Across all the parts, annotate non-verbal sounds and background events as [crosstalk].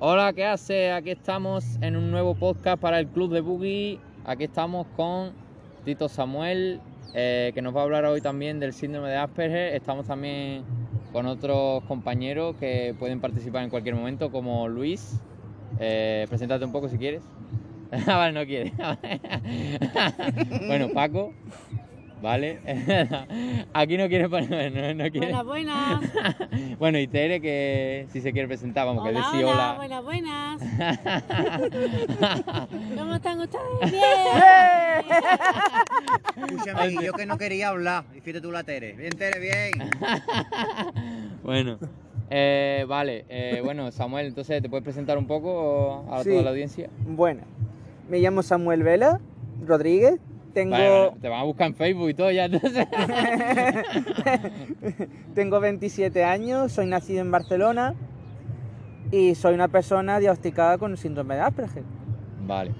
Hola, ¿qué hace? Aquí estamos en un nuevo podcast para el Club de Boogie. Aquí estamos con Tito Samuel, eh, que nos va a hablar hoy también del síndrome de Asperger. Estamos también con otros compañeros que pueden participar en cualquier momento, como Luis. Eh, preséntate un poco si quieres. [laughs] Ah, vale, no quiere. [laughs] bueno, Paco. Vale. [laughs] Aquí no quiere poner. No, no quiere. Buenas, buenas. [laughs] bueno, y Tere, que si se quiere presentar, vamos, que Hola, decir hola, hola. buenas, buenas. [laughs] ¿Cómo están ustedes? Bien. Escúchame, y yo que no quería hablar. Y fíjate tú la Tere. Bien, Tere, bien. bueno. eh, vale, eh, bueno, Samuel, entonces, ¿te puedes presentar un poco a Sí. toda la audiencia? Bueno, me llamo Samuel Vela Rodríguez. Tengo, Vale, vale, te van a buscar en Facebook y todo ya, entonces. [laughs] tengo 27 años, soy nacido en Barcelona y soy una persona diagnosticada con síndrome de Asperger. Vale.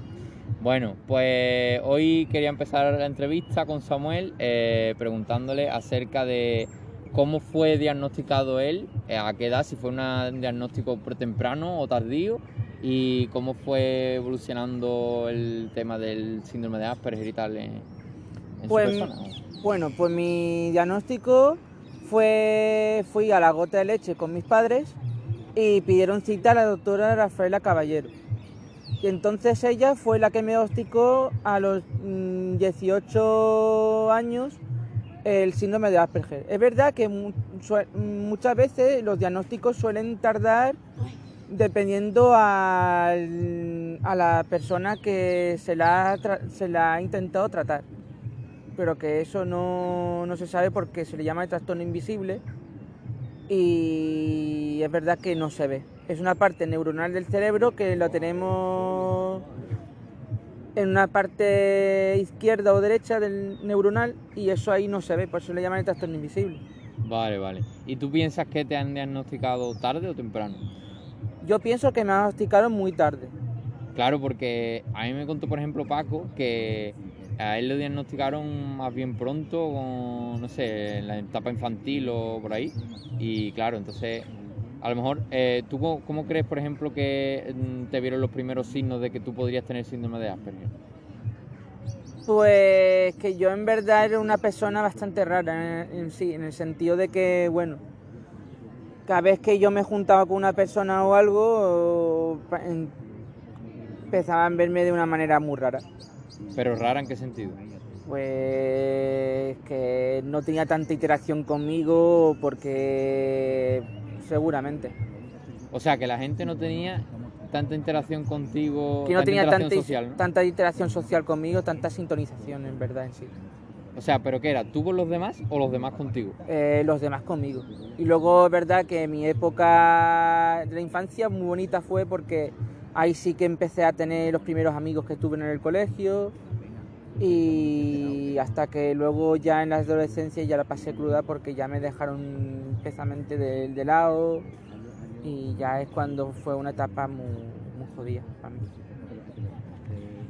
Bueno, pues hoy quería empezar la entrevista con Samuel eh, preguntándole acerca de cómo fue diagnosticado él, eh, a qué edad, si fue un diagnóstico pretemprano o tardío, y cómo fue evolucionando el tema del síndrome de Asperger y tal en, en Pues, su persona. Bueno, pues mi diagnóstico fue, fui a la gota de leche con mis padres y pidieron cita a la doctora Rafaela Caballero. Y entonces ella fue la que me diagnosticó a los mm, 18 años el síndrome de Asperger. Es verdad que muchas veces los diagnósticos suelen tardar dependiendo al- a la persona que se la, se la ha intentado tratar. Pero que eso no, no se sabe porque se le llama el trastorno invisible y es verdad que no se ve. Es una parte neuronal del cerebro que lo tenemos en una parte izquierda o derecha del neuronal y eso ahí no se ve, por eso le llaman el trastorno invisible. Vale, vale. ¿Y tú piensas que te han diagnosticado tarde o temprano? Yo pienso que me diagnosticaron muy tarde. Claro, porque a mí me contó, por ejemplo, Paco, que a él lo diagnosticaron más bien pronto, con, no sé, en la etapa infantil o por ahí. Y claro, entonces, a lo mejor, eh, ¿tú cómo, cómo crees, por ejemplo, que mm, te vieron los primeros signos de que tú podrías tener síndrome de Asperger? Pues que yo en verdad era una persona bastante rara en, en sí, en el sentido de que, bueno, cada vez que yo me juntaba con una persona o algo, empezaban a verme de una manera muy rara. Pero rara, ¿en qué sentido? Pues que no tenía tanta interacción conmigo porque seguramente. O sea, que la gente no tenía tanta interacción contigo, Que no tanta tenía interacción tanta, social, ¿no? tanta interacción social conmigo, tanta sintonización en verdad en sí. O sea, ¿pero qué era? ¿Tú con los demás o los demás contigo? eh, los demás conmigo. Y luego es verdad que mi época de la infancia muy bonita fue porque ahí sí que empecé a tener los primeros amigos que tuve en el colegio y hasta que luego ya en la adolescencia ya la pasé cruda porque ya me dejaron especialmente de, de lado y ya es cuando fue una etapa muy, muy jodida para mí.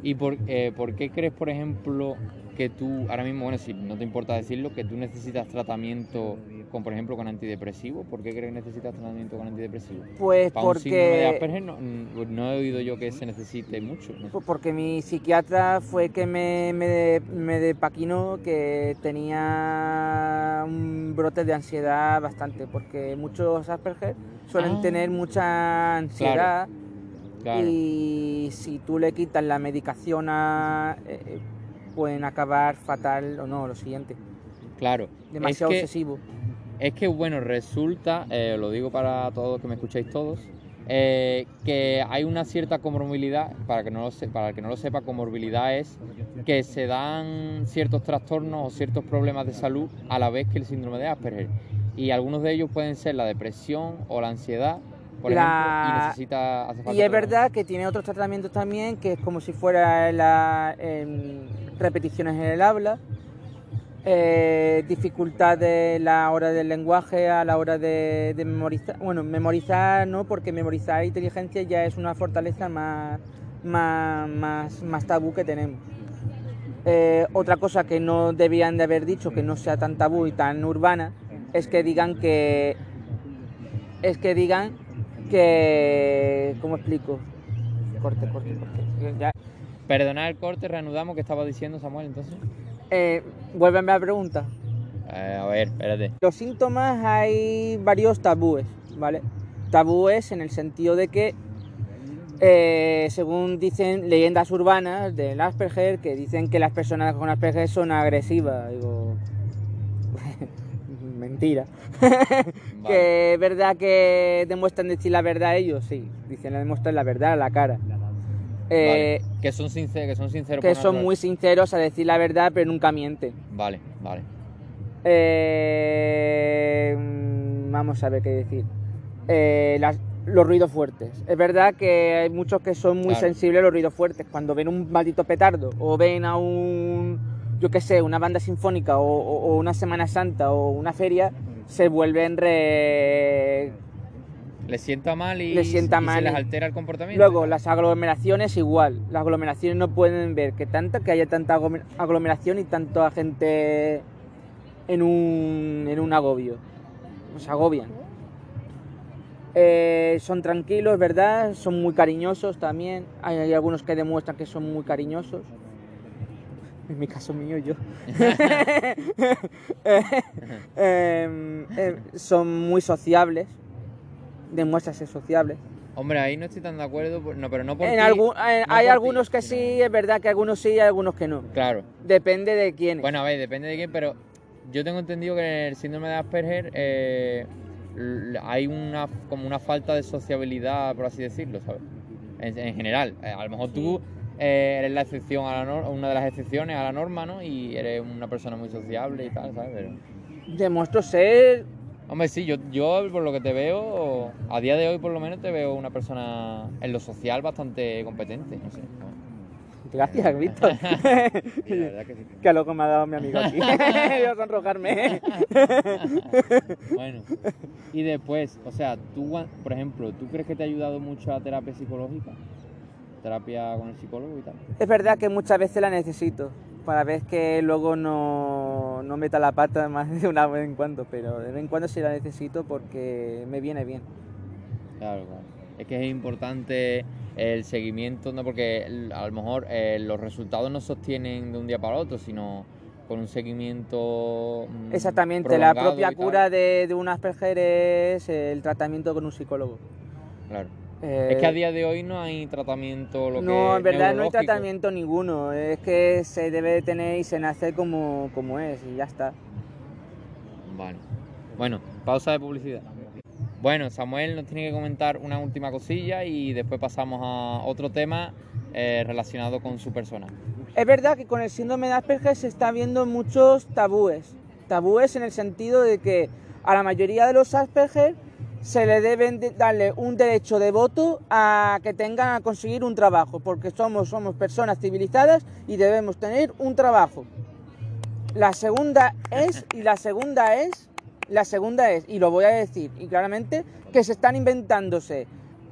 ¿Y por, eh, por qué crees, por ejemplo, que tú, ahora mismo, bueno, si no te importa decirlo, que tú necesitas tratamiento con, por ejemplo, con antidepresivos? ¿Por qué crees que necesitas tratamiento con antidepresivos? Pues Para un síndrome de porque... Asperger no, mm, no he oído yo que se necesite mucho. ¿no? Pues porque mi psiquiatra fue que me, me, me depaquinó que tenía un brote de ansiedad bastante, porque muchos Asperger suelen Ah. tener mucha ansiedad Claro, y si tú le quitas la medicación a, eh, pueden acabar fatal o no, lo siguiente, claro. demasiado es que, obsesivo. Es que, bueno, resulta, eh, lo digo para todos que me escucháis todos, eh, que hay una cierta comorbilidad, para, que no lo se- para el que no lo sepa, comorbilidad es que se dan ciertos trastornos o ciertos problemas de salud a la vez que el síndrome de Asperger. Y algunos de ellos pueden ser la depresión o la ansiedad, por La- ejemplo, y necesita... hace falta Y es verdad que tiene otros tratamientos también, que es como si fuera la, em, repeticiones en el habla, eh, dificultad de la hora del lenguaje a la hora de, de memorizar. Bueno, memorizar no, porque memorizar inteligencia ya es una fortaleza más, más, más, más tabú que tenemos. Eh, otra cosa que no debían de haber dicho, que no sea tan tabú y tan urbana, es que digan que es que digan que... ¿Cómo explico? Corte, corte, corte. Ya. Perdonad el corte, reanudamos que estaba diciendo Samuel entonces. Eh, vuélveme a la pregunta. Eh, a ver, espérate. Los síntomas hay varios tabúes, ¿vale? Tabúes en el sentido de que, eh, según dicen leyendas urbanas del Asperger, que dicen que las personas con Asperger son agresivas. Digo, [laughs] mentira. [laughs] que es verdad que demuestran decir la verdad ellos, sí. Dicen, demuestran la verdad a la cara. Eh, Vale. Que son sinceros, que son sinceros. que son muy sinceros a decir la verdad, pero nunca mienten. Vale, vale. Eh, mm, vamos a ver qué decir. Eh, las- los ruidos fuertes. Es verdad que hay muchos que son muy Claro. sensibles a los ruidos fuertes. Cuando ven un maldito petardo o ven a un, yo qué sé, una banda sinfónica o, o- o una Semana Santa o una feria, se vuelven re... Les sienta mal y, Les sienta y mal se les altera el comportamiento. Luego, las aglomeraciones igual. Las aglomeraciones no pueden ver que tanta que haya tanta aglomer- aglomeración y tanta gente en un, en un agobio. Se agobian. Eh, son tranquilos, ¿verdad? Son muy cariñosos también. Hay, hay algunos que demuestran que son muy cariñosos. En mi caso mío, yo. [laughs] [laughs] Em, em, son muy sociables. Demuestran ser sociables. Hombre, ahí no estoy tan de acuerdo, no, pero no por En algún- eh, no hay por algunos que sino- sí, es verdad que algunos sí y algunos que no. Claro. Depende de quién. Bueno, a ver, depende de quién, pero yo tengo entendido que en el síndrome de Asperger eh, hay una como una falta de sociabilidad, por así decirlo, ¿sabes? En, en general. Eh, a lo mejor tú eh, eres la excepción a la norma, una de las excepciones a la norma, ¿no? Y eres una persona muy sociable y tal, ¿sabes? Pero, Demuestro ser. hombre, sí, yo, yo por lo que te veo, a día de hoy por lo menos te veo una persona en lo social bastante competente, no sé. ¿no? Gracias, Víctor. [laughs] La verdad que sí. [laughs] que loco me ha dado mi amigo aquí. [laughs] A sonrojarme. Bueno, y después, o sea, tú, por ejemplo, ¿tú crees que te ha ayudado mucho la terapia psicológica? Terapia con el psicólogo y tal. Es verdad que muchas veces la necesito. Para ver que luego no, no meta la pata más de una vez en cuando. Pero de vez en cuando sí la necesito porque me viene bien. Claro, claro. Es que es importante el seguimiento, ¿no? Porque a lo mejor eh, los resultados no sostienen de un día para otro, sino con un seguimiento. mm, Exactamente, la propia cura de, de un Asperger es el tratamiento con un psicólogo. Claro. Eh, Es que a día de hoy no hay tratamiento lo que no, en verdad no hay tratamiento ninguno. Es que se debe de tener y se nace como, como es y ya está. Vale. Bueno, pausa de publicidad. Bueno, Samuel nos tiene que comentar una última cosilla y después pasamos a otro tema eh, relacionado con su persona. Es verdad que con el síndrome de Asperger se está viendo muchos tabúes. Tabúes en el sentido de que a la mayoría de los Asperger se le deben de darle un derecho de voto a que tengan a conseguir un trabajo, porque somos, somos personas civilizadas y debemos tener un trabajo. La segunda es, y la segunda es, la segunda es, y lo voy a decir, y claramente, que se están inventándose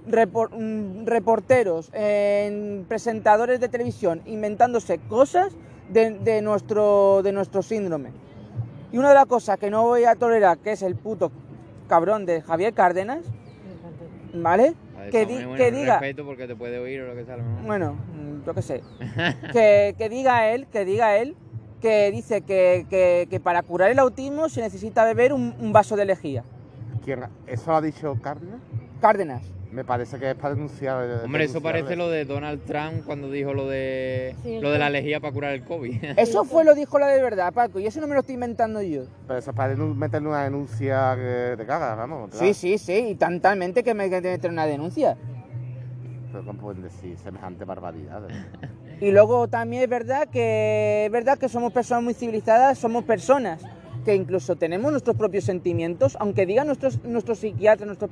mm, reporteros, en presentadores de televisión, inventándose cosas de, de nuestro, de nuestro síndrome. Y una de las cosas que no voy a tolerar, que es el puto cabrón de Javier Cárdenas, ¿vale? Ver, Que, di- bueno, que diga, Respeto porque te puede oír o lo que sea. bueno, mm, yo qué sé, [laughs] que, que diga él, que diga él, que dice que, que- que para curar el autismo se necesita beber un, un vaso de lejía. ¿Quién? ¿Eso lo ha dicho Cárdenas? Cárdenas. Me parece que es para denunciar. eh, Hombre, eso parece lo de Donald Trump cuando dijo lo de Sí, lo de la lejía para curar el COVID. [laughs] Eso fue lo dijo la de verdad, Paco, y eso no me lo estoy inventando yo. Pero eso es para meterle una denuncia que te cagas, vamos. Sí, sí, sí, y tan talmente que me meter una denuncia. Pero ¿cómo pueden decir semejante barbaridad? [laughs] Y luego también es verdad que es verdad que somos personas muy civilizadas, somos personas que incluso tenemos nuestros propios sentimientos, aunque digan nuestros, nuestros psiquiatras, nuestros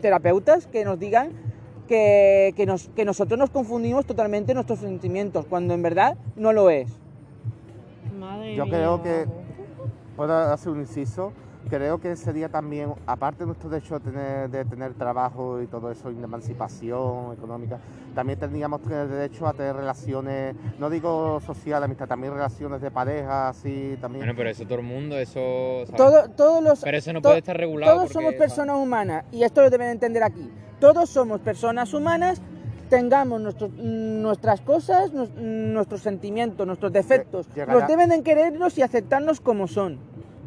terapeutas, que nos digan que, que, nos- que nosotros nos confundimos totalmente nuestros sentimientos, cuando en verdad no lo es. Madre Yo mía, creo que-. Puedo hacer un inciso. Creo que sería también, aparte de nuestro derecho de tener, de tener trabajo y todo eso, y de emancipación económica, también tendríamos que tener derecho a tener relaciones, no digo social, amistad, también relaciones de pareja, así también. Bueno, pero eso todo el mundo, eso... ¿sabes? Todo, todos los, Pero eso no to- puede estar regulado Todos porque, somos ¿sabes? personas humanas y esto lo deben entender aquí. Todos somos personas humanas, tengamos nuestros- nuestras cosas, nuestros sentimientos, nuestros defectos. llegará- Nos deben de querernos y aceptarnos como son,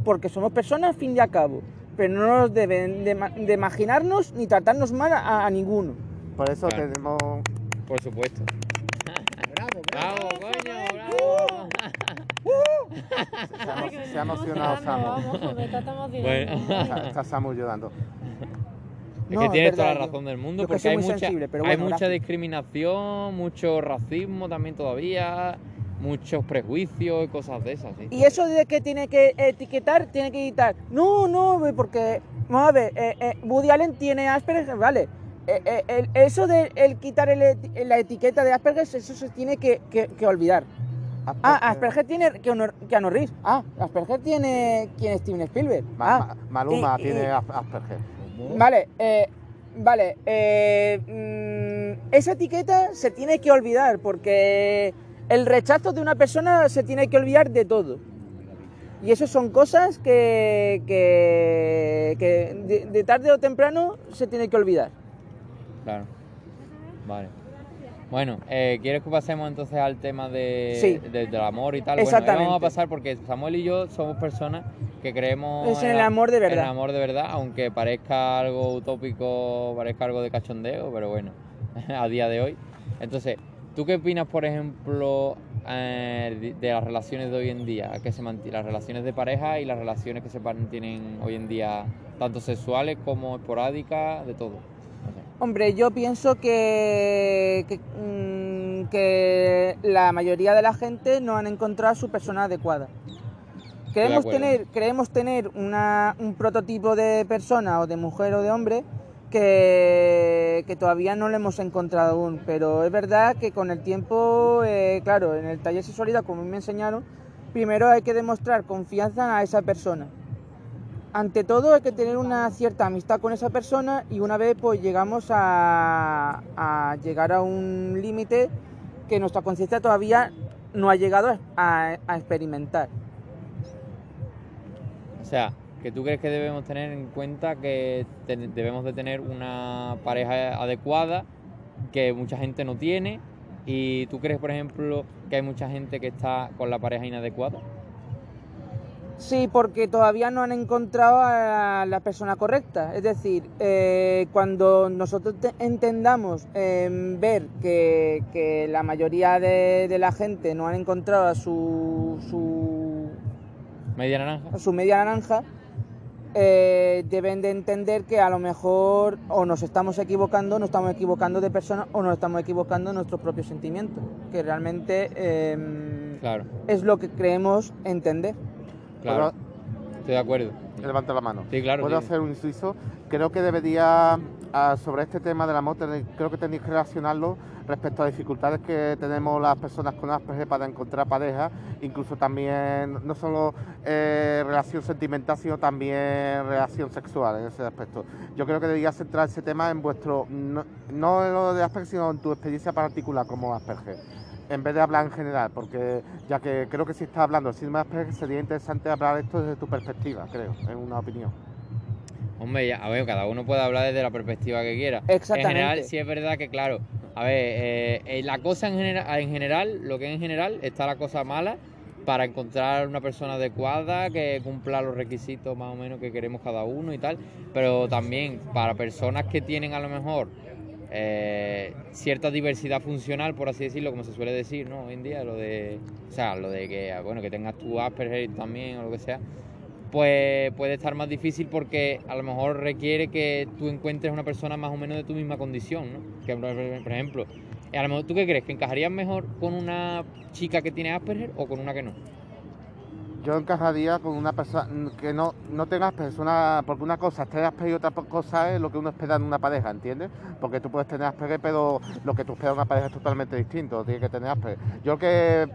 porque somos personas al fin y al cabo. Pero no nos deben de, de imaginarnos ni tratarnos mal a, a ninguno. Por eso Claro. tenemos... Por supuesto. Bravo, ¡Bravo, coño! ¡Bravo! Se ha, emo- se ha emocionado Samu. Vamos, joder, estamos Bueno. Está, está Samu llorando. Es No, que es tienes toda la verdad, razón del mundo, porque hay mucha, sensible, pero hay bueno, mucha discriminación, mucho racismo también todavía, muchos prejuicios y cosas de esas, sí. Y eso de que tiene que etiquetar, tiene que quitar. No, no, porque, vamos a ver, eh, eh, Woody Allen tiene Asperger, vale. Eh, eh, el- eso de el quitar el eti- la etiqueta de Asperger, eso se tiene que, que- que olvidar. Ah, Asperger tiene Keanu, Keanu Reeves. Ah, Asperger tiene ¿quién es Steven Spielberg. Ma- Ah, Ma- Maluma y- tiene y- Asperger. Vale, eh, vale. eh, mm, esa etiqueta se tiene que olvidar porque el rechazo de una persona se tiene que olvidar de todo. Y eso son cosas que, que, que de, de tarde o temprano se tiene que olvidar. Claro. Vale. Bueno, eh, ¿quieres que pasemos entonces al tema de, Sí. de- del amor y tal? Bueno, Exactamente. vamos a pasar porque Samuel y yo somos personas que creemos Es en el amor de en verdad. el amor de verdad, aunque parezca algo utópico, parezca algo de cachondeo, pero bueno, [laughs] a día de hoy. Entonces, ¿tú qué opinas, por ejemplo, eh, de- las relaciones de hoy en día? Que se las relaciones de pareja y las relaciones que se mantienen hoy en día, tanto sexuales como esporádicas, de todo. Hombre, yo pienso que, que, mm, que la mayoría de la gente no han encontrado a su persona adecuada. Queremos acuerdo. tener, queremos tener una- un prototipo de persona o de mujer o de hombre que, todavía no lo hemos encontrado aún, pero es verdad que con el tiempo, eh, claro, en el taller sexualidad, como me enseñaron, primero hay que demostrar confianza a esa persona. Ante todo hay que tener una cierta amistad con esa persona y una vez pues llegamos a, a llegar a un límite que nuestra conciencia todavía no ha llegado a, a experimentar. O sea, que tú crees que debemos tener en cuenta que te- debemos de tener una pareja adecuada que mucha gente no tiene y tú crees, por ejemplo, que hay mucha gente que está con la pareja inadecuada. Sí, porque todavía no han encontrado a la persona correcta. Es decir, eh, cuando nosotros te- entendamos em, ver que, que la mayoría de, de la gente no han encontrado a su, su, Media naranja. a su media naranja, eh, deben de entender que a lo mejor o nos estamos equivocando, nos estamos equivocando de persona o nos estamos equivocando en nuestros propios sentimientos, que realmente em, Claro, es lo que creemos entender. claro. Estoy de acuerdo. Levanta la mano. Sí, claro. ¿Puedo sí. hacer un inciso? Creo que debería, ah, sobre este tema del amor, creo que tenéis que relacionarlo respecto a dificultades que tenemos las personas con Asperger para encontrar pareja, incluso también, no solo eh, relación sentimental, sino también relación sexual en ese aspecto. Yo creo que debería centrar ese tema en vuestro, no, no en lo de Asperger, sino en tu experiencia particular como Asperger. En vez de hablar en general, porque ya que creo que si estás hablando de Asperger, sería interesante hablar esto desde tu perspectiva, creo, en una opinión. Hombre, ya, a ver, cada uno puede hablar desde la perspectiva que quiera. En Exactamente. general, sí es verdad que, claro, a ver, eh, eh, la cosa en, genera- en general, lo que es en general, está la cosa mala para encontrar una persona adecuada que cumpla los requisitos más o menos que queremos cada uno y tal, pero también para personas que tienen a lo mejor eh, cierta diversidad funcional, por así decirlo, como se suele decir, ¿no? Hoy en día, lo de, o sea, lo de que, bueno, que tengas tu Asperger también o lo que sea, pues puede estar más difícil porque a lo mejor requiere que tú encuentres una persona más o menos de tu misma condición, ¿no? Que, por ejemplo, a lo mejor, ¿tú qué crees? ¿Que encajarías mejor con una chica que tiene Asperger o con una que no? Yo encajaría con una persona que no, no tenga Asperger, una, porque una cosa es tener Asperger y otra cosa es lo que uno espera en una pareja, ¿entiendes? Porque tú puedes tener Asperger, pero lo que tú esperas en una pareja es totalmente distinto, tiene que tener Asperger. Yo que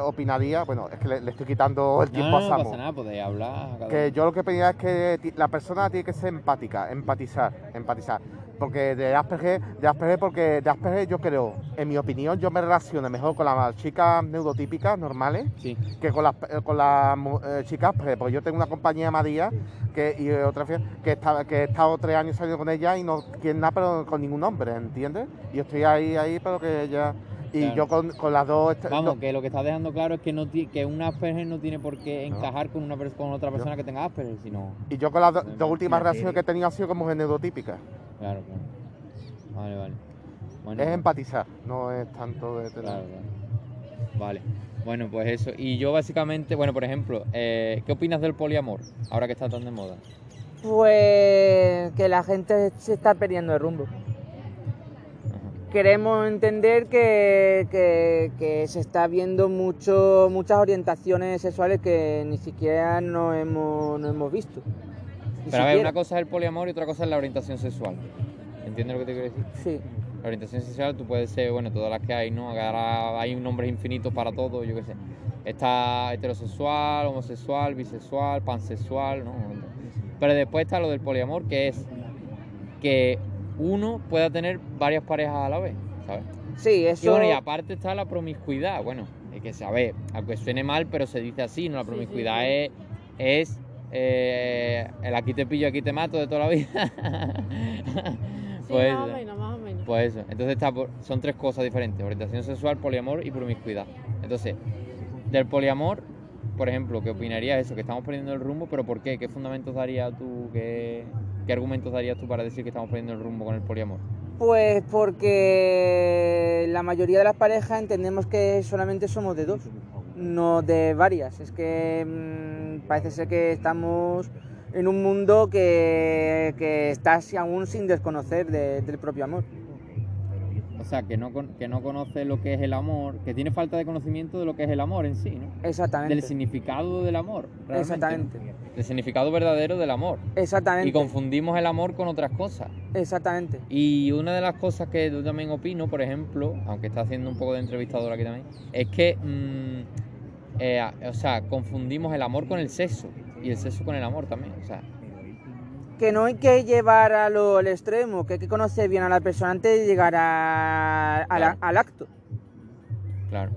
opinaría, bueno, es que le, le estoy quitando el No, tiempo no, a Samu. pasa nada, podéis hablar. cada Que yo lo que opinaría es que la persona tiene que ser empática, empatizar, empatizar. Porque de Asperger, de Asperger, porque de Asperger yo creo, en mi opinión, yo me relaciono mejor con las chicas neurotípicas normales Sí, que con las eh, con las eh, chicas Asperger. Porque yo tengo una compañía María que, y otra que, está, que he estado tres años saliendo con ella y no quiere nada pero con ningún hombre, ¿entiendes? Y yo estoy ahí, ahí, pero que ella... Y Claro. yo con, con las dos... Vamos, no- que lo que estás dejando claro es que no ti- que un Asperger no tiene por qué No. encajar con una con otra persona que tenga Asperger, sino. y yo con las do- dos últimas relaciones que he tenido han sido como neurotípicas. Claro, claro. Vale, vale. Bueno, Es empatizar, no es tanto de tener... Claro, claro. Vale. Bueno, pues eso. Y yo básicamente, bueno, por ejemplo, eh, ¿qué opinas del poliamor? Ahora que está tan de moda. Pues que la gente se está perdiendo el rumbo. Ajá. Queremos entender que, que- que se está viendo mucho, muchas orientaciones sexuales que ni siquiera no hemos, no hemos visto. Pero a ver, una cosa es el poliamor y otra cosa es la orientación sexual. ¿Entiendes lo que te quiero decir? Sí, La orientación sexual tú puedes ser, bueno, todas las que hay, ¿no? Ahora hay nombres infinitos para todo, yo qué sé. Está heterosexual, homosexual, bisexual, pansexual, ¿no? Pero después está lo del poliamor, que es que uno pueda tener varias parejas a la vez, ¿sabes? sí, Y eso... bueno, y aparte está la promiscuidad, bueno, es que se a ver, aunque suene mal, pero se dice así, ¿no? La Sí, promiscuidad sí, es, es eh, el aquí te pillo, aquí te mato de toda la vida. [laughs] Sí, Pues, más o menos, más o menos. pues eso, entonces está por- son tres cosas diferentes, orientación sexual, poliamor y promiscuidad. Entonces, del poliamor, por ejemplo, ¿qué opinarías eso? Que estamos perdiendo el rumbo, pero ¿por qué? ¿Qué fundamentos darías tú, qué, qué argumentos darías tú para decir que estamos perdiendo el rumbo con el poliamor? Pues porque la mayoría de las parejas entendemos que solamente somos de dos, no de varias. Es que mm, parece ser que estamos en un mundo que, que está así aún sin desconocer de- del propio amor. O sea, que no, que no conoce lo que es el amor, que tiene falta de conocimiento de lo que es el amor en sí, ¿no? Exactamente. Del significado del amor, realmente, Exactamente. Del significado verdadero del amor. Exactamente. Y confundimos el amor con otras cosas. Exactamente. Y una de las cosas que yo también opino, por ejemplo, aunque está haciendo un poco de entrevistador aquí también, es que, mm, eh, o sea, confundimos el amor con el sexo y el sexo con el amor también. O sea, Que no hay que llevar a lo, al extremo, que hay que conocer bien a la persona antes de llegar a- a la- al acto. claro.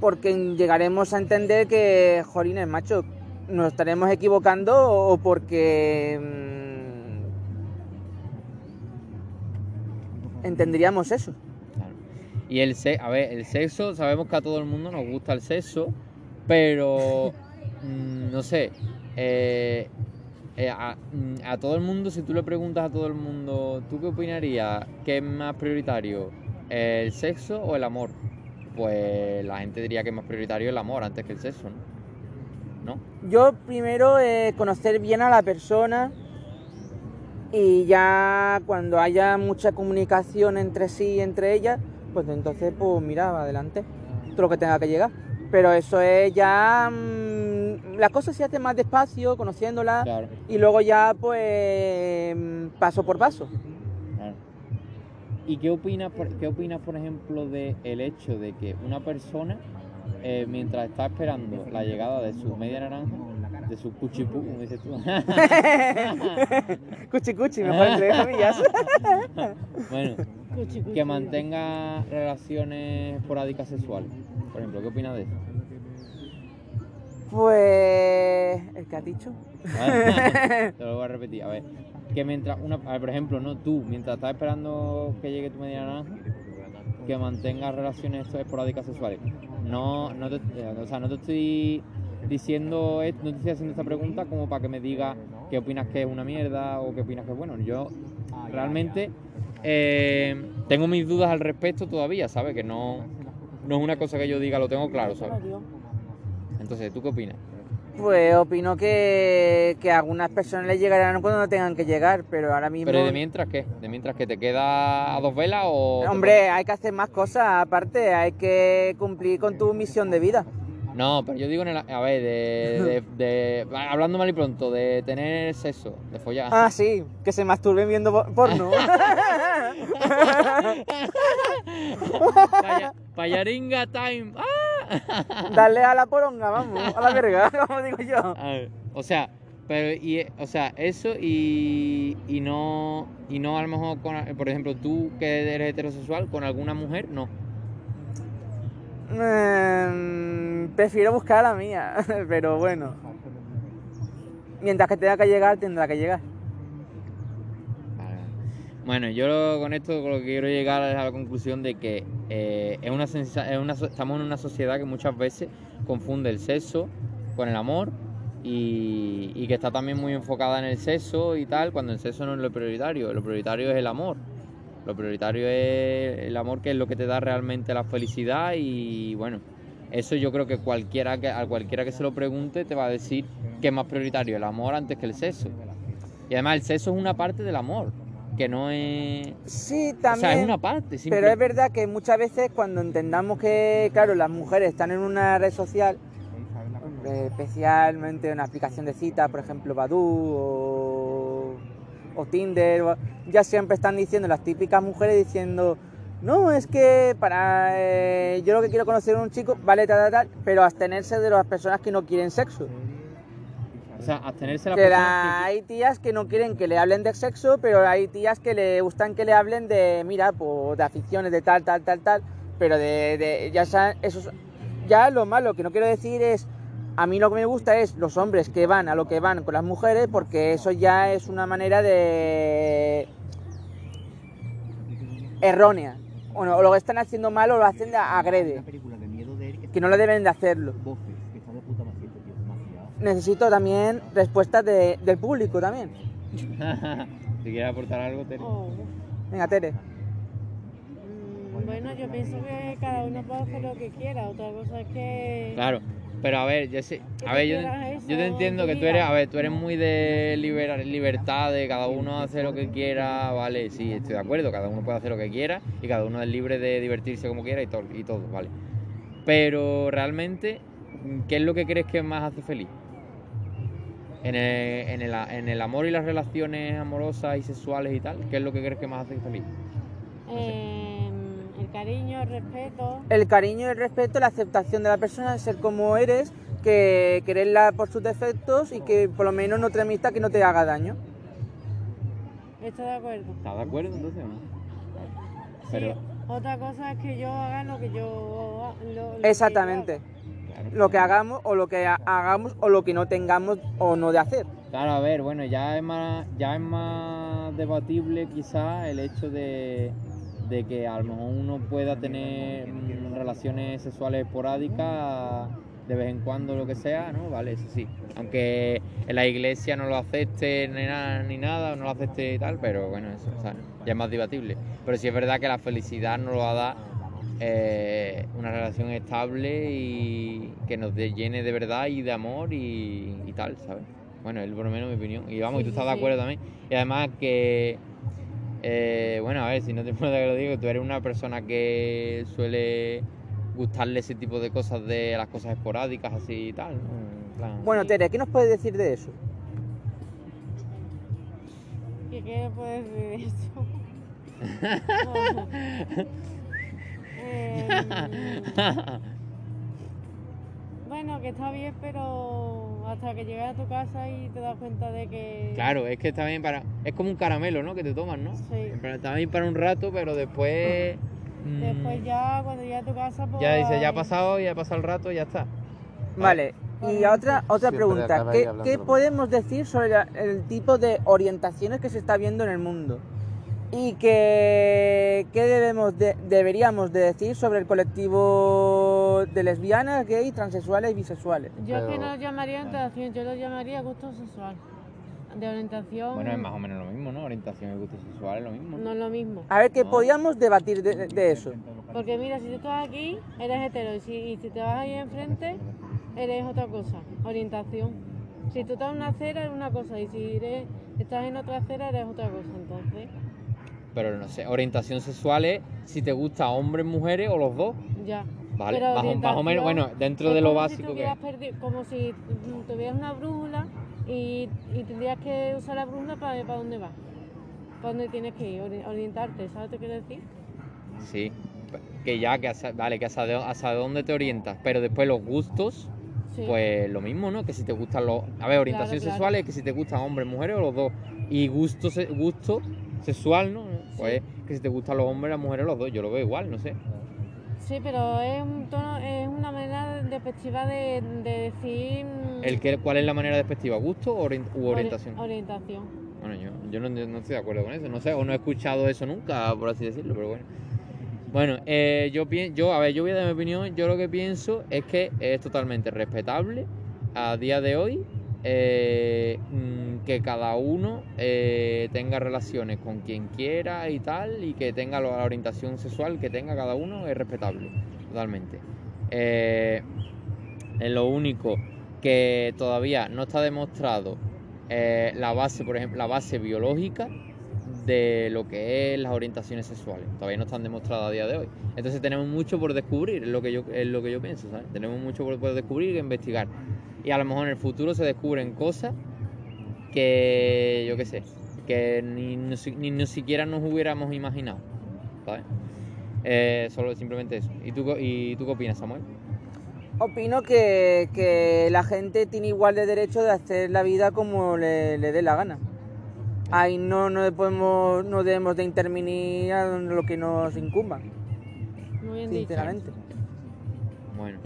porque llegaremos a entender que, jolines, macho, nos estaremos equivocando o porque mm, entenderíamos eso. Claro. Y el sexo, a ver, el sexo, sabemos que a todo el mundo nos gusta el sexo, pero [laughs] mm, no sé, eh, eh, a, mm, a todo el mundo, si tú le preguntas a todo el mundo, ¿tú qué opinarías? ¿Qué es más prioritario? ¿El sexo o el amor? Pues la gente diría que es más prioritario el amor antes que el sexo, ¿no? ¿No? Yo primero eh, conocer bien a la persona y ya cuando haya mucha comunicación entre sí y entre ellas, pues entonces pues mira, adelante, todo lo que tenga que llegar. Pero eso es ya... mm, la cosa se hace más despacio, conociéndola, Claro, y luego ya pues paso por paso. claro. ¿Y qué opinas, por, qué opinas, por ejemplo, del el hecho de que una persona, eh, mientras está esperando la llegada de su media naranja, de su cuchipú, como dices tú, [laughs] cuchi cuchi, mejor entre comillas. [laughs] bueno, que mantenga relaciones esporádicas sexuales? Por ejemplo, ¿qué opinas de eso? Pues... ¿El que has dicho? [laughs] Te lo voy a repetir, a ver. Que mientras una, a ver, por ejemplo, no tú, mientras estás esperando que llegue tu media naranja, que mantengas relaciones esporádicas sexuales. No, no te, eh, o sea, no te estoy diciendo, esto- no te estoy haciendo esta pregunta como para que me digas qué opinas que es una mierda o qué opinas que es bueno. Yo realmente eh, tengo mis dudas al respecto todavía, ¿sabes? Que no, no es una cosa que yo diga, lo tengo claro, ¿sabes? Entonces, ¿tú qué opinas? Pues opino que, que a algunas personas les llegarán cuando no tengan que llegar, pero ahora mismo... Pero ¿y de mientras qué? ¿De mientras que te queda a dos velas o...? Hombre, hay que hacer más cosas, aparte, hay que cumplir con tu misión de vida. No, pero yo digo en el. A ver, de, de- [laughs] de- Hablando mal y pronto, de tener sexo, de follar. Ah, sí, que se masturben viendo po- porno. [laughs] [laughs] Paya- payaringa time. ¡Ah! Darle a la poronga, vamos, a la verga, como digo yo. A ver, o sea, pero y, o sea, eso y, y no y no a lo mejor con, por ejemplo, tú que eres heterosexual con alguna mujer, no. Mm, prefiero buscar a la mía, [laughs] pero bueno. Mientras que tenga que llegar, tendrá que llegar. Bueno, yo con esto lo que quiero llegar es a la conclusión de que eh, es una, es una estamos en una sociedad que muchas veces confunde el sexo con el amor y, y que está también muy enfocada en el sexo y tal, cuando el sexo no es lo prioritario, lo prioritario es el amor. Lo prioritario es el amor, que es lo que te da realmente la felicidad y bueno, eso yo creo que cualquiera que a cualquiera que se lo pregunte te va a decir que es más prioritario el amor antes que el sexo. Y además el sexo es una parte del amor, que no es... Sí, O sea, es también. una parte, Pero simple- es verdad que muchas veces cuando entendamos que, claro, las mujeres están en una red social, especialmente una aplicación de citas, por ejemplo, Badoo o, o Tinder, o- ya siempre están diciendo, las típicas mujeres diciendo, no, es que para eh, yo lo que quiero conocer a un chico, vale, tal, tal, tal, pero abstenerse de las personas que no quieren sexo. O sea, abstenerse la Que persona la- hay tías que no quieren que le hablen de sexo, pero hay tías que le gustan que le hablen de, mira, pues de aficiones, de tal, tal, tal, tal. Pero de, de- ya eso es- ya lo malo que no quiero decir es, a mí lo que me gusta es los hombres que van a lo que van con las mujeres, porque eso ya es una manera de errónea. O, no, o lo que están haciendo mal o lo hacen de agrede, que no lo deben de hacerlo. Necesito también respuestas de- del público también. [laughs] si quieres aportar algo, Tere. Oh. Venga, Tere. Mm, Bueno, yo pienso que cada uno puede hacer lo que quiera. Otra cosa es que. Claro, pero a ver, yo sé, a ver, yo, yo te entiendo en que tú eres, a ver, tú eres muy de libera- libertad, de cada uno hace lo que quiera, vale, sí, estoy de acuerdo, cada uno puede hacer lo que quiera y cada uno es libre de divertirse como quiera y todo, y todo, vale. Pero realmente, ¿qué es lo que crees que más hace feliz? En el, en, el, en el amor y las relaciones amorosas y sexuales y tal, ¿qué es lo que crees que más hace feliz? eh, el cariño, el respeto. El cariño, el respeto, la aceptación de la persona, ser como eres, que quererla por sus defectos y que por lo menos no te amistad que no te haga daño. Estoy de acuerdo. ¿Estás de acuerdo entonces o no? Sí, Pero, otra cosa es que yo haga lo que yo. lo- lo que Exactamente. claro. Lo que hagamos o lo que ha- hagamos o lo que no tengamos o no de hacer. Claro, a ver, bueno, ya es más, ya es más debatible quizá el hecho de, de que a lo mejor uno pueda tener mm, relaciones sexuales esporádicas de vez en cuando, lo que sea, ¿no? Vale, eso sí. Aunque en la iglesia no lo acepte ni nada, ni nada, no lo acepte y tal, pero bueno, eso, o sea, ya es más debatible. Pero sí es verdad que la felicidad nos lo va a dar eh, una relación estable y que nos llene de verdad y de amor y, y tal, ¿sabes? Bueno, es por lo menos mi opinión. Y vamos, y tú Sí, estás de sí. acuerdo también. Y además que, eh, bueno, a ver, si no te [laughs] importa que lo digo, tú eres una persona que suele gustarle ese tipo de cosas, de las cosas esporádicas así y tal, ¿no? En plan- Bueno, Tere, ¿qué nos puedes decir de eso? ¿Qué, qué puedes decir de eso? [laughs] [laughs] Em, bueno, que está bien, pero hasta que llegas a tu casa y te das cuenta de que. Claro, es que está bien para... Es como un caramelo, ¿no? Que te toman, ¿no? Sí. En plan, Está bien para un rato, pero después... [laughs] mm, Después ya, cuando llegas a tu casa, pues. Ya dice, ya ha pasado, ya ha pasado el rato, ya está. Vale, y otra, otra pregunta. ¿Qué, qué podemos decir sobre la- el tipo de orientaciones que se está viendo en el mundo? Y que, qué debemos de- deberíamos de decir sobre el colectivo de lesbianas, gays, transexuales y bisexuales. Yo es que no lo llamaría orientación, yo lo llamaría gusto sexual. De orientación. Bueno, es más o menos lo mismo, ¿no? Orientación y gusto sexual es lo mismo. No es lo mismo. A ver, ¿qué No. podíamos debatir de, de eso? Porque mira, si tú estás aquí, eres hetero. Y si, y si te vas ahí enfrente, eres otra cosa. Orientación. Si tú estás en una acera, es una cosa. Y si eres, estás en otra acera, eres otra cosa. Entonces, Pero no sé, orientación sexual es si te gusta hombres, mujeres o los dos. ya. Vale, Pero más, o- más o menos, bueno, dentro de lo básico si que como si tuvieras una brújula y, y tendrías que usar la brújula para dónde vas. Para dónde tienes que ir, ori- orientarte, ¿sabes lo que quiero decir? Sí, que ya, que hasta, vale, que hasta dónde te orientas, pero después los gustos, Sí. pues lo mismo, ¿no? Que si te gustan los... A ver, orientación claro. sexual es que si te gustan hombres, mujeres o los dos. Y gusto, se- gusto sexual, ¿no? Pues que si te gustan los hombres, las mujeres, los dos. Yo lo veo igual, no sé. Sí, pero es, un tono, es una manera despectiva de, de decir... El que, ¿Cuál es la manera despectiva? ¿Gusto o u ori- orientación? orientación. Bueno, yo, yo no, no estoy de acuerdo con eso, no sé, o no he escuchado eso nunca, por así decirlo, pero bueno. Bueno, eh, yo yo, a ver, yo voy a dar mi opinión, yo lo que pienso es que es totalmente respetable a día de hoy eh, mm, que cada uno eh, tenga relaciones con quien quiera y tal, y que tenga la orientación sexual que tenga cada uno, es respetable, totalmente. Eh, es lo único que todavía no está demostrado eh, la base, por ejemplo, la base biológica de lo que es las orientaciones sexuales. Todavía no están demostradas a día de hoy. Entonces tenemos mucho por descubrir, es lo que yo, es lo que yo pienso, ¿sabes? Tenemos mucho por, por descubrir e investigar. Y a lo mejor en el futuro se descubren cosas que, yo qué sé, que ni, ni, ni siquiera nos hubiéramos imaginado, ¿sabes? Eh, solo simplemente eso. ¿Y tú, ¿Y tú qué opinas, Samuel? Opino que, que la gente tiene igual de derecho de hacer la vida como le, le dé la gana. Ahí no, no, podemos, no debemos de intervenir a lo que nos incumba, Muy bien dicho. sinceramente. Bueno.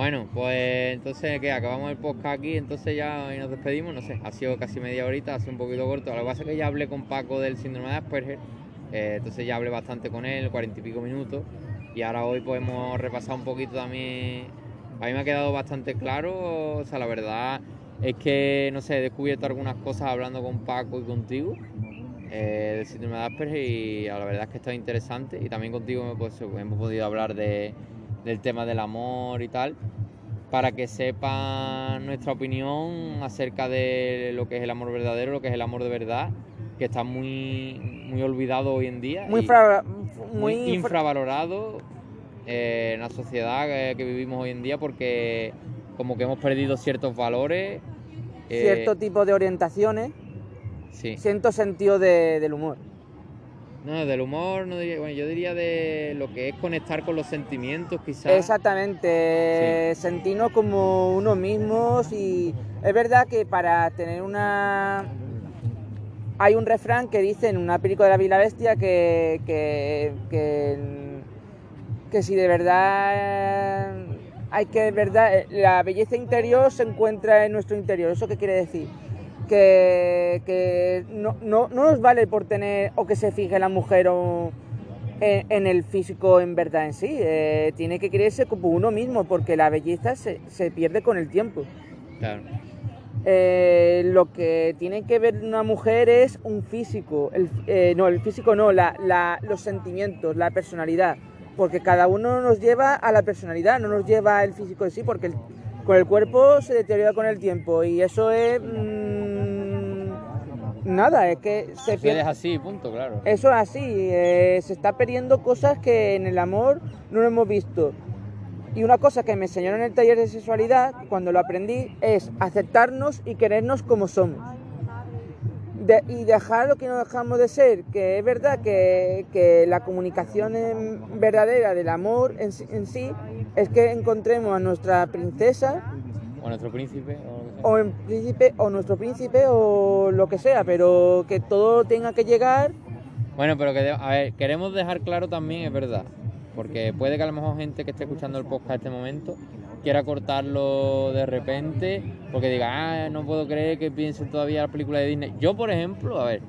Bueno, pues entonces que acabamos el podcast aquí, entonces ya nos despedimos, no sé, ha sido casi media horita, ha sido un poquito corto. Lo que pasa es que ya hablé con Paco del síndrome de Asperger, eh, entonces ya hablé bastante con él, cuarenta y pico minutos, y ahora hoy podemos repasar un poquito también. A mí me ha quedado bastante claro, o sea, la verdad es que, no sé, he descubierto algunas cosas hablando con Paco y contigo eh, del síndrome de Asperger y la verdad es que está interesante y también contigo hemos, pues, hemos podido hablar de, del tema del amor y tal para que sepan nuestra opinión acerca de lo que es el amor verdadero, lo que es el amor de verdad, que está muy, muy olvidado hoy en día. Muy, fra- muy muy infra- infravalorado eh, en la sociedad que, que vivimos hoy en día porque como que hemos perdido ciertos valores. eh, cierto tipo de orientaciones, Sí. cierto sentido de- del humor. No, del humor, no diría, bueno, yo diría de lo que es conectar con los sentimientos, quizás. Exactamente, sentirnos como uno mismos y es verdad que para tener una... Hay un refrán que dice en una película de la Vila Bestia que, que, que, que si de verdad hay que, de verdad, la belleza interior se encuentra en nuestro interior. ¿Eso qué quiere decir? Que, que no, no, no nos vale por tener o que se fije la mujer o, en, en el físico en verdad en sí. eh, tiene que creerse como uno mismo porque la belleza se, se pierde con el tiempo. Claro. Eh, lo que tiene que ver una mujer es un físico. El, eh, no, el físico no, la, la- los sentimientos, la personalidad. Porque cada uno nos lleva a la personalidad, no nos lleva el físico en sí, porque el- con el cuerpo se deteriora con el tiempo. Y eso es. mm, nada, es que se pierde. es así, punto, claro. Eso es así, eh, se está perdiendo cosas que en el amor no lo hemos visto. Y una cosa que me enseñaron en el taller de sexualidad, cuando lo aprendí, es aceptarnos y querernos como somos. De- y dejar lo que no dejamos de ser, que es verdad que, que la comunicación en- verdadera del amor en, sí- en sí es que encontremos a nuestra princesa O nuestro príncipe, o. o en príncipe o nuestro príncipe o lo que sea, pero que todo tenga que llegar Bueno, pero que, a ver, queremos dejar claro también, es verdad, porque puede que a lo mejor gente que esté escuchando el podcast en este momento quiera cortarlo de repente, porque diga, ah, no puedo creer que piensen todavía la película de Disney. Yo, por ejemplo, a ver,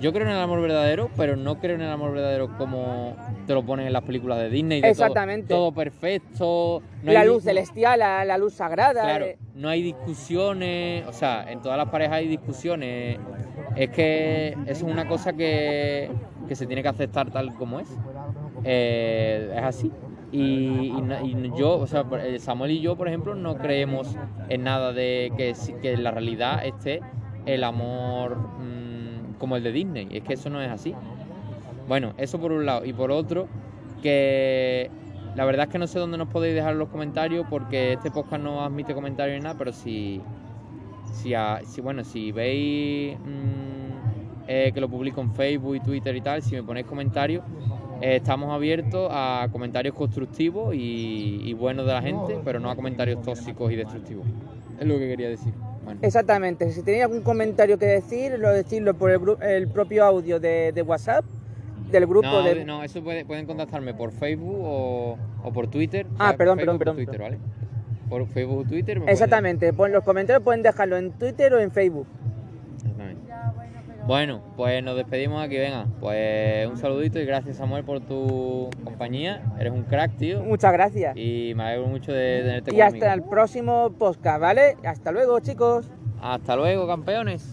yo creo en el amor verdadero, pero no creo en el amor verdadero como te lo ponen en las películas de Disney. de Exactamente. Todo, perfecto. no la hay- luz celestial, la, la luz sagrada. Claro, eh, no hay discusiones, o sea, en todas las parejas hay discusiones. Es que eso es una cosa que, que se tiene que aceptar tal como es. Eh, es así. Y, y na- y yo, o sea, eh, Samuel y yo, por ejemplo, no creemos en nada de que, que en la realidad esté el amor mm, como el de Disney. Es que eso no es así. Bueno, eso por un lado. Y por otro, que La verdad es que no sé dónde nos podéis dejar los comentarios porque este podcast no admite comentarios ni nada, pero si, si, a- si, bueno, si veis mm, eh, que lo publico en Facebook y Twitter y tal, si me ponéis comentarios, eh, estamos abiertos a comentarios constructivos y, y buenos de la gente, pero no a comentarios tóxicos y destructivos. Es lo que quería decir. Bueno, Exactamente, si tenéis algún comentario que decir, lo decirlo por el, el propio audio de, de WhatsApp, del grupo no, de... no, eso puede- pueden contactarme por Facebook o, o por Twitter. Ah, perdón, Facebook o perdón, por Twitter, ¿vale? Por Facebook o Twitter. pueden- Exactamente, pues los comentarios pueden dejarlo en Twitter o en Facebook. Bueno, pues nos despedimos aquí, venga. Pues un saludito y gracias Samuel por tu compañía. Eres un crack, tío. Muchas gracias. Y me alegro mucho de tenerte Y hasta conmigo. el próximo podcast, ¿vale? Hasta luego, chicos. Hasta luego, campeones.